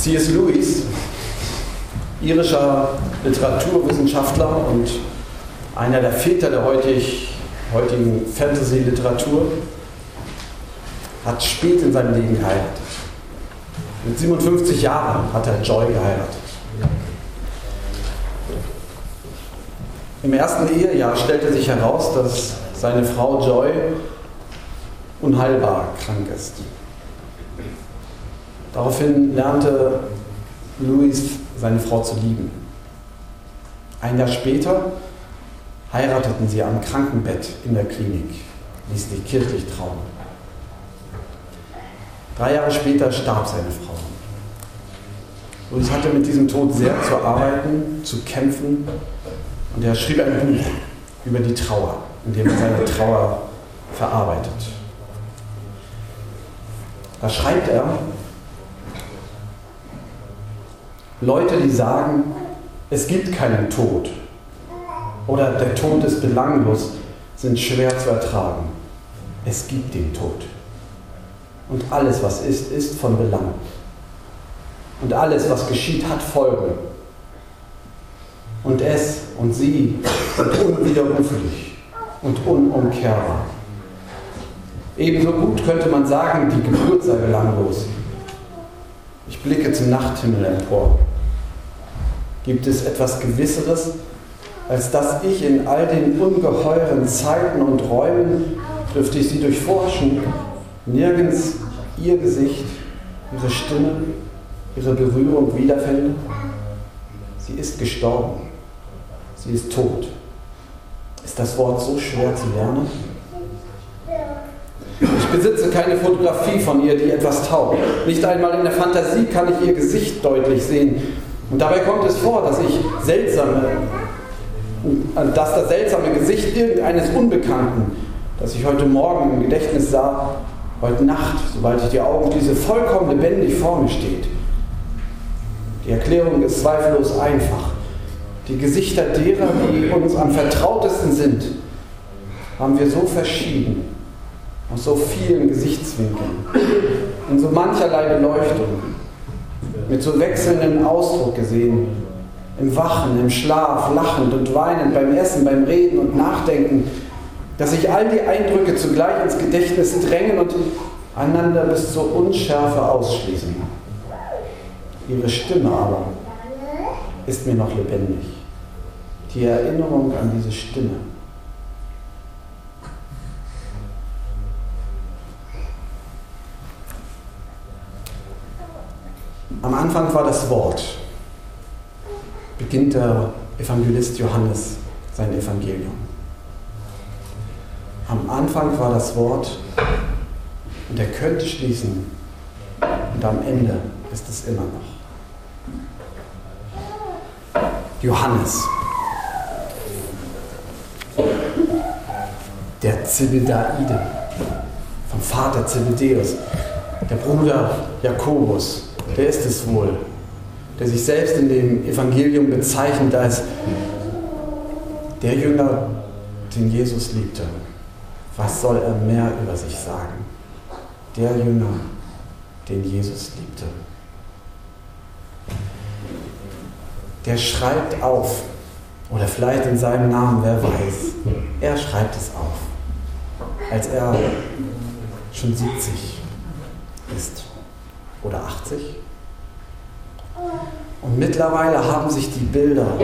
C.S. Lewis, irischer Literaturwissenschaftler und einer der Väter der heutig, heutigen Fantasy-Literatur, hat spät in seinem Leben geheiratet. Mit 57 Jahren hat er Joy geheiratet. Im ersten Ehejahr stellte sich heraus, dass seine Frau Joy unheilbar krank ist. Daraufhin lernte Louis seine Frau zu lieben. Ein Jahr später heirateten sie am Krankenbett in der Klinik, ließen sich kirchlich trauen. Drei Jahre später starb seine Frau. Louis hatte mit diesem Tod sehr zu arbeiten, zu kämpfen und er schrieb ein Buch über die Trauer, in dem er seine Trauer verarbeitet. Da schreibt er, Leute, die sagen, es gibt keinen Tod oder der Tod ist belanglos, sind schwer zu ertragen. Es gibt den Tod. Und alles, was ist, ist von Belang. Und alles, was geschieht, hat Folgen. Und es und sie sind unwiderruflich und unumkehrbar. Ebenso gut könnte man sagen, die Geburt sei belanglos. Ich blicke zum Nachthimmel empor. Gibt es etwas Gewisseres, als dass ich in all den ungeheuren Zeiten und Räumen, dürfte ich sie durchforschen, nirgends ihr Gesicht, ihre Stimme, ihre Berührung wiederfände? Sie ist gestorben. Sie ist tot. Ist das Wort so schwer zu lernen? Ich besitze keine Fotografie von ihr, die etwas taugt. Nicht einmal in der Fantasie kann ich ihr Gesicht deutlich sehen. Und dabei kommt es vor, dass ich seltsame, dass das seltsame Gesicht irgendeines Unbekannten, das ich heute Morgen im Gedächtnis sah, heute Nacht, sobald ich die Augen schließe, vollkommen lebendig vor mir steht. Die Erklärung ist zweifellos einfach. Die Gesichter derer, die uns am vertrautesten sind, haben wir so verschieden, aus so vielen Gesichtswinkeln, in so mancherlei Beleuchtung, mit so wechselndem Ausdruck gesehen, im Wachen, im Schlaf, lachend und weinend, beim Essen, beim Reden und Nachdenken, dass sich all die Eindrücke zugleich ins Gedächtnis drängen und einander bis zur Unschärfe ausschließen. Ihre Stimme aber ist mir noch lebendig. Die Erinnerung an diese Stimme. Am Anfang war das Wort. Beginnt der Evangelist Johannes sein Evangelium. Am Anfang war das Wort und er könnte schließen und am Ende ist es immer noch. Johannes, der Zebedaide, vom Vater Zebedeus, der Bruder Jakobus, der ist es wohl, der sich selbst in dem Evangelium bezeichnet als der Jünger, den Jesus liebte. Was soll er mehr über sich sagen? Der Jünger, den Jesus liebte. Der schreibt auf, oder vielleicht in seinem Namen, wer weiß. Er schreibt es auf, als er schon 70 ist oder 80. Und mittlerweile haben sich die Bilder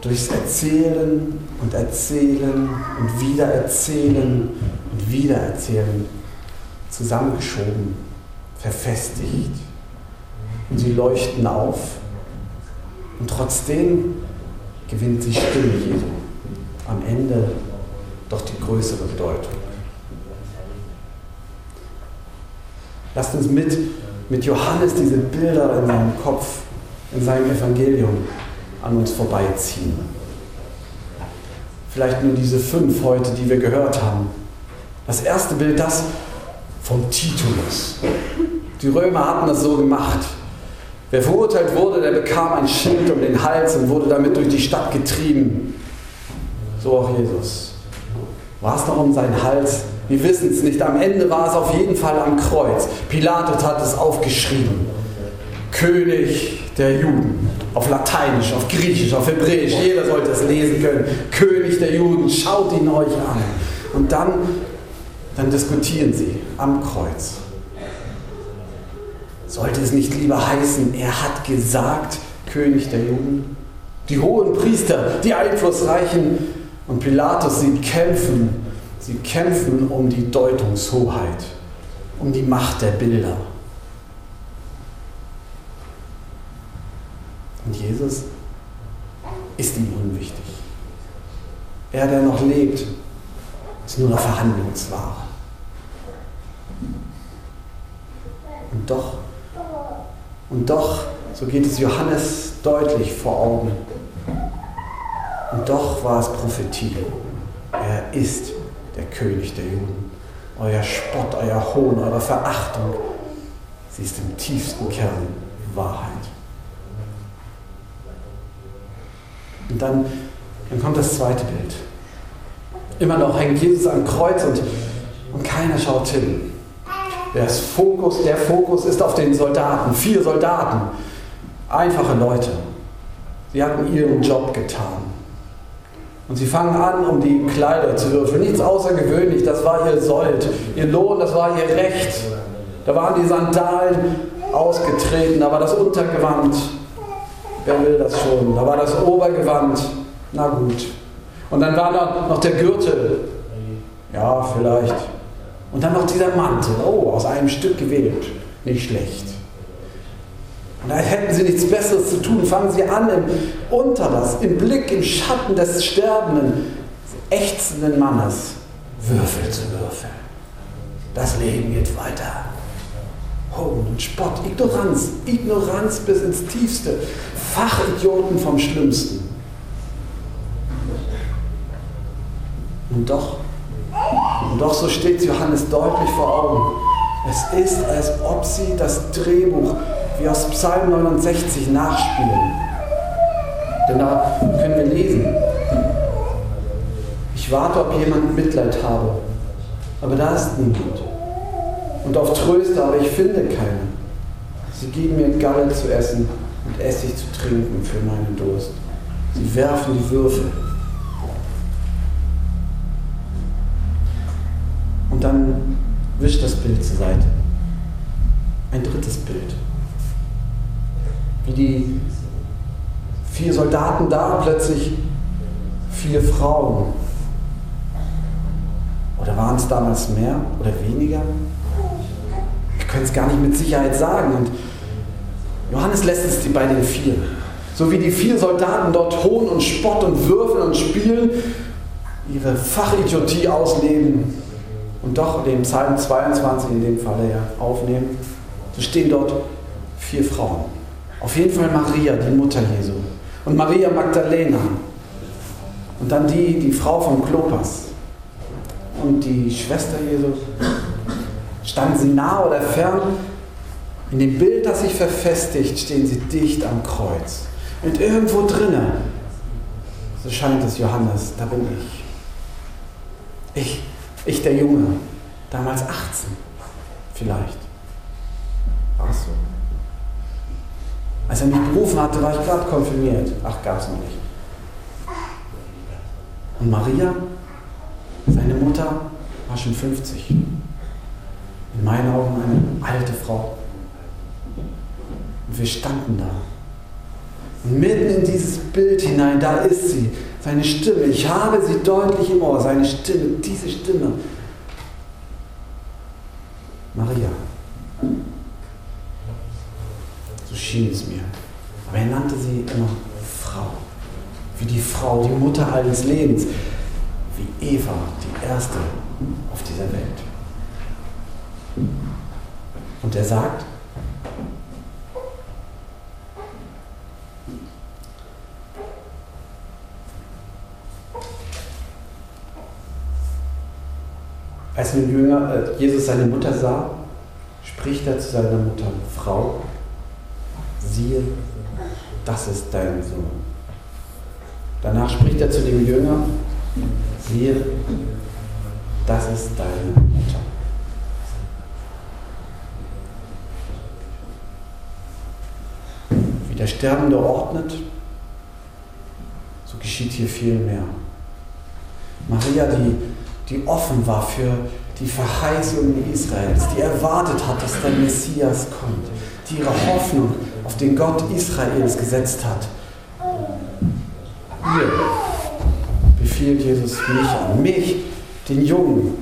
durchs Erzählen und Erzählen und Wiedererzählen und Wiedererzählen zusammengeschoben, verfestigt. Und sie leuchten auf. Und trotzdem gewinnt die Stimme Jesu am Ende doch die größere Bedeutung. Lasst uns mit, mit Johannes diese Bilder in seinem Kopf, in seinem Evangelium an uns vorbeiziehen. Vielleicht nur diese fünf heute, die wir gehört haben. Das erste Bild, das vom Titulus. Die Römer hatten das so gemacht. Wer verurteilt wurde, der bekam ein Schild um den Hals und wurde damit durch die Stadt getrieben. So auch Jesus. War es noch um seinen Hals? Wir wissen es nicht. Am Ende war es auf jeden Fall am Kreuz. Pilatus hat es aufgeschrieben. König der Juden. Auf Lateinisch, auf Griechisch, auf Hebräisch. Jeder sollte es lesen können. König der Juden, schaut ihn euch an. Und dann, dann diskutieren sie am Kreuz. Sollte es nicht lieber heißen, er hat gesagt, König der Juden? Die hohen Priester, die Einflussreichen und Pilatus, sie kämpfen, sie kämpfen um die Deutungshoheit, um die Macht der Bilder. Und Jesus ist ihm unwichtig. Er, der noch lebt, ist nur noch Verhandlungsware. Und doch, und doch, so geht es Johannes deutlich vor Augen. Und doch war es Prophetie. Er ist der König der Juden. Euer Spott, euer Hohn, eure Verachtung, sie ist im tiefsten Kern Wahrheit. Und dann, dann kommt das zweite Bild. Immer noch hängt Jesus am Kreuz und, und keiner schaut hin. Der Fokus, der Fokus ist auf den Soldaten, vier Soldaten, einfache Leute. Sie hatten ihren Job getan. Und sie fangen an, um die Kleider zu würfeln. Nichts außergewöhnlich, das war ihr Sold, ihr Lohn, das war ihr Recht. Da waren die Sandalen ausgetreten, da war das Untergewand Wer will das schon? Da war das Obergewand. Na gut. Und dann war da noch der Gürtel. Ja, vielleicht. Und dann noch dieser Mantel. Oh, aus einem Stück gewählt. Nicht schlecht. Da hätten sie nichts Besseres zu tun. Fangen sie an, im, unter das, im Blick, im Schatten des sterbenden, ächzenden Mannes Würfel zu würfeln. Das Leben geht weiter. Hohn und Spott, Ignoranz, Ignoranz bis ins Tiefste, Fachidioten vom Schlimmsten. Und doch, und doch, so steht Johannes deutlich vor Augen. Es ist, als ob sie das Drehbuch wie aus Psalm 69 nachspielen. Denn da können wir lesen. Ich warte, ob jemand Mitleid habe, aber da ist niemand und auf Tröster, aber ich finde keine. Sie geben mir Galle zu essen und Essig zu trinken für meinen Durst. Sie werfen die Würfel. Und dann wischt das Bild zur Seite. Ein drittes Bild. Wie die vier Soldaten da plötzlich vier Frauen. Oder waren es damals mehr oder weniger? können es gar nicht mit Sicherheit sagen. Und Johannes lässt es bei den vier. So wie die vier Soldaten dort Hohn und Spott und Würfeln und Spielen ihre Fachidiotie ausleben und doch den Psalm 22 in dem Falle ja aufnehmen, so stehen dort vier Frauen. Auf jeden Fall Maria, die Mutter Jesu. Und Maria Magdalena. Und dann die, die Frau von Klopas. Und die Schwester Jesu. Standen sie nah oder fern? In dem Bild, das sich verfestigt, stehen sie dicht am Kreuz. Und irgendwo drinnen, so scheint es Johannes, da bin ich. Ich, ich der Junge, damals 18, vielleicht. Es so? Als er mich berufen hatte, war ich gerade konfirmiert. Ach, gab es noch nicht. Und Maria, seine Mutter, war schon 50 in meinen Augen eine alte Frau. Und wir standen da. Und mitten in dieses Bild hinein, da ist sie, seine Stimme. Ich habe sie deutlich im Ohr, seine Stimme, diese Stimme. Maria. So schien es mir. Aber er nannte sie immer Frau. Wie die Frau, die Mutter allen Lebens. Wie Eva, die erste auf dieser Welt. Und er sagt, als nun Jünger, äh, Jesus seine Mutter sah, spricht er zu seiner Mutter, Frau, siehe, das ist dein Sohn. Danach spricht er zu dem Jünger, siehe, das ist deine Mutter. der Sterbende ordnet, so geschieht hier viel mehr. Maria, die, die offen war für die Verheißungen Israels, die erwartet hat, dass der Messias kommt, die ihre Hoffnung auf den Gott Israels gesetzt hat. Hier befiehlt Jesus mich an, mich, den Jungen,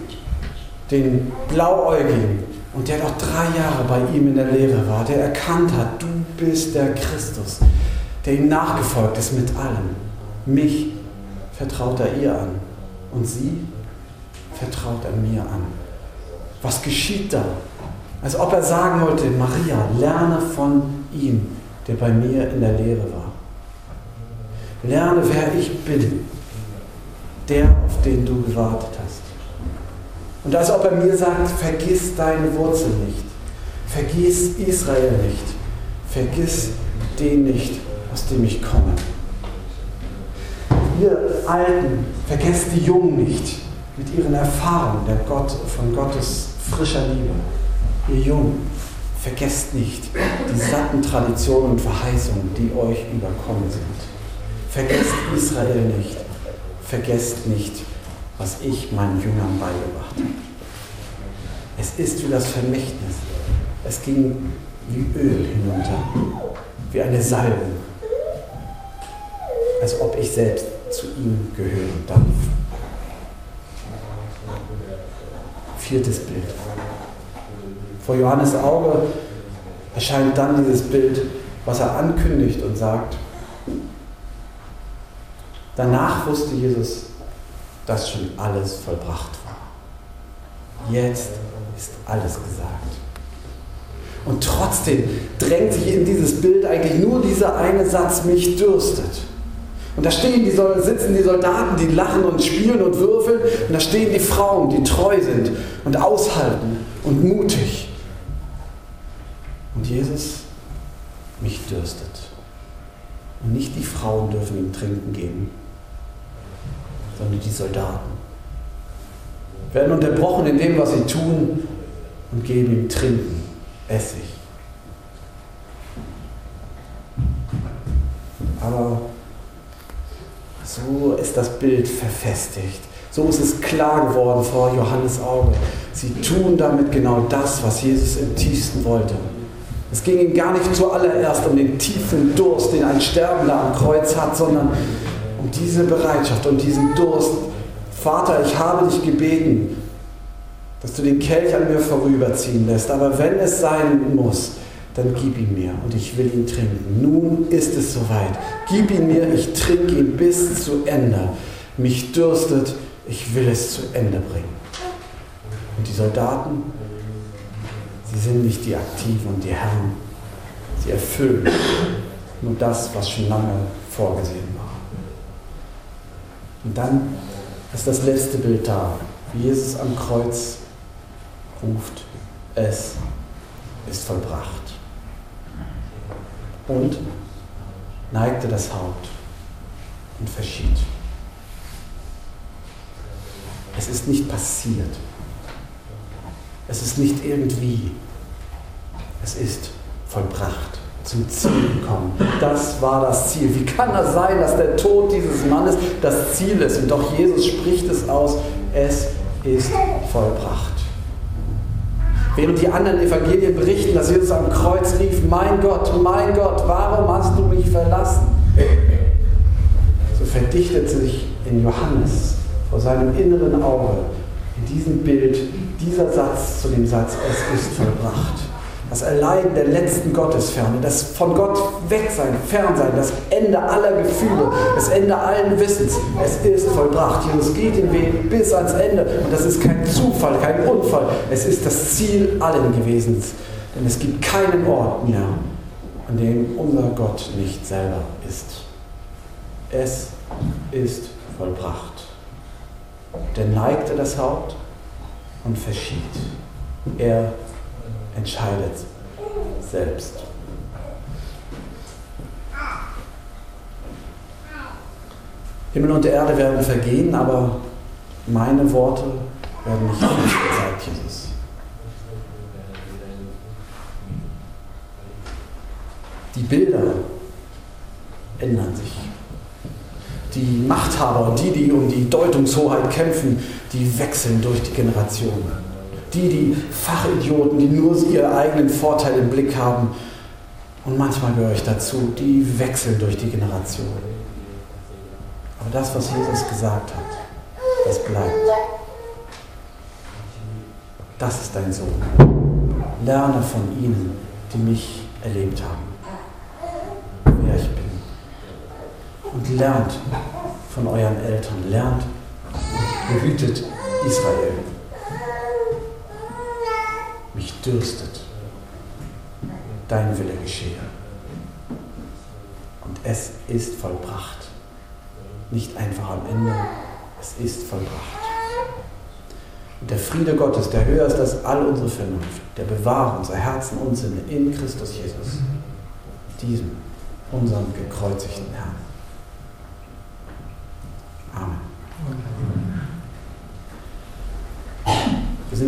den Blauäugigen und der noch drei Jahre bei ihm in der Lehre war, der erkannt hat, du bist der Christus, der ihm nachgefolgt ist mit allem. Mich vertraut er ihr an und sie vertraut er mir an. Was geschieht da? Als ob er sagen wollte, Maria, lerne von ihm, der bei mir in der Lehre war. Lerne, wer ich bin, der, auf den du gewartet hast. Und als ob er mir sagt, vergiss deine Wurzel nicht, vergiss Israel nicht, vergiss den nicht, aus dem ich komme. Ihr Alten, vergesst die Jungen nicht mit ihren Erfahrungen der Gott, von Gottes frischer Liebe. Ihr Jungen, vergesst nicht die satten Traditionen und Verheißungen, die euch überkommen sind. Vergesst Israel nicht. Vergesst nicht, was ich meinen Jüngern beigebracht habe. Es ist wie das Vermächtnis. Es ging wie Öl hinunter, wie eine Salbung, als ob ich selbst zu ihm gehören darf. Viertes Bild. Vor Johannes Auge erscheint dann dieses Bild, was er ankündigt und sagt. Danach wusste Jesus, dass schon alles vollbracht war. Jetzt ist alles gesagt. Und trotzdem drängt sich in dieses Bild eigentlich nur dieser eine Satz, mich dürstet. Und da stehen die, sitzen die Soldaten, die lachen und spielen und würfeln. Und da stehen die Frauen, die treu sind und aushalten und mutig. Jesus, mich dürstet. Und nicht die Frauen dürfen ihm Trinken geben, sondern die Soldaten. Werden unterbrochen in dem, was sie tun und geben ihm Trinken, Essig. Aber so ist das Bild verfestigt. So ist es klar geworden vor Johannes Auge. Sie tun damit genau das, was Jesus im tiefsten wollte. Es ging ihm gar nicht zuallererst um den tiefen Durst, den ein Sterbender am Kreuz hat, sondern um diese Bereitschaft, um diesen Durst. Vater, ich habe dich gebeten, dass du den Kelch an mir vorüberziehen lässt, aber wenn es sein muss, dann gib ihn mir und ich will ihn trinken. Nun ist es soweit. Gib ihn mir, ich trinke ihn bis zu Ende. Mich dürstet, ich will es zu Ende bringen. Und die Soldaten, sie sind nicht die Aktiven und die Herren. Sie erfüllen nur das, was schon lange vorgesehen war. Und dann ist das letzte Bild da, wie Jesus am Kreuz ruft, es ist vollbracht und neigte das Haupt und verschied. Es ist nicht passiert. Es ist nicht irgendwie. Es ist vollbracht, zum Ziel gekommen. Das war das Ziel. Wie kann das sein, dass der Tod dieses Mannes das Ziel ist? Und doch Jesus spricht es aus, es ist vollbracht. Während die anderen Evangelien berichten, dass Jesus am Kreuz rief, mein Gott, mein Gott, warum hast du mich verlassen? So verdichtet sich in Johannes vor seinem inneren Auge diesem Bild dieser Satz zu dem Satz, es ist vollbracht das Erleiden der letzten Gottesferne, das von Gott Wegsein, Fernsein, das Ende aller Gefühle, das Ende allen Wissens. Es ist vollbracht. Jesus geht den Weg bis ans Ende. Und das ist kein Zufall, kein Unfall. Es ist das Ziel allen gewesen. Denn es gibt keinen Ort mehr, an dem unser Gott nicht selber ist. Es ist vollbracht. Denn neigte das Haupt und verschied. Er entscheidet selbst. Himmel und Erde werden vergehen, aber meine Worte werden nicht vergehen, sagt Jesus. Die Bilder, ändern sich. Die Machthaber und die, die um die Deutungshoheit kämpfen, die wechseln durch die Generationen. Die, die Fachidioten, die nur ihren eigenen Vorteil im Blick haben, und manchmal gehöre ich dazu, die wechseln durch die Generationen. Aber das, was Jesus gesagt hat, das bleibt. Das ist dein Sohn. Lerne von ihnen, die mich erlebt haben, wer ich bin. Und lernt von euren Eltern, lernt und behütet Israel. Mich dürstet. Dein Wille geschehe. Und es ist vollbracht. Nicht einfach am Ende, es ist vollbracht. Und der Friede Gottes, der höher ist als all unsere Vernunft, der bewahre unser Herzen und Sinne in Christus Jesus, diesem, unserem gekreuzigten Herrn.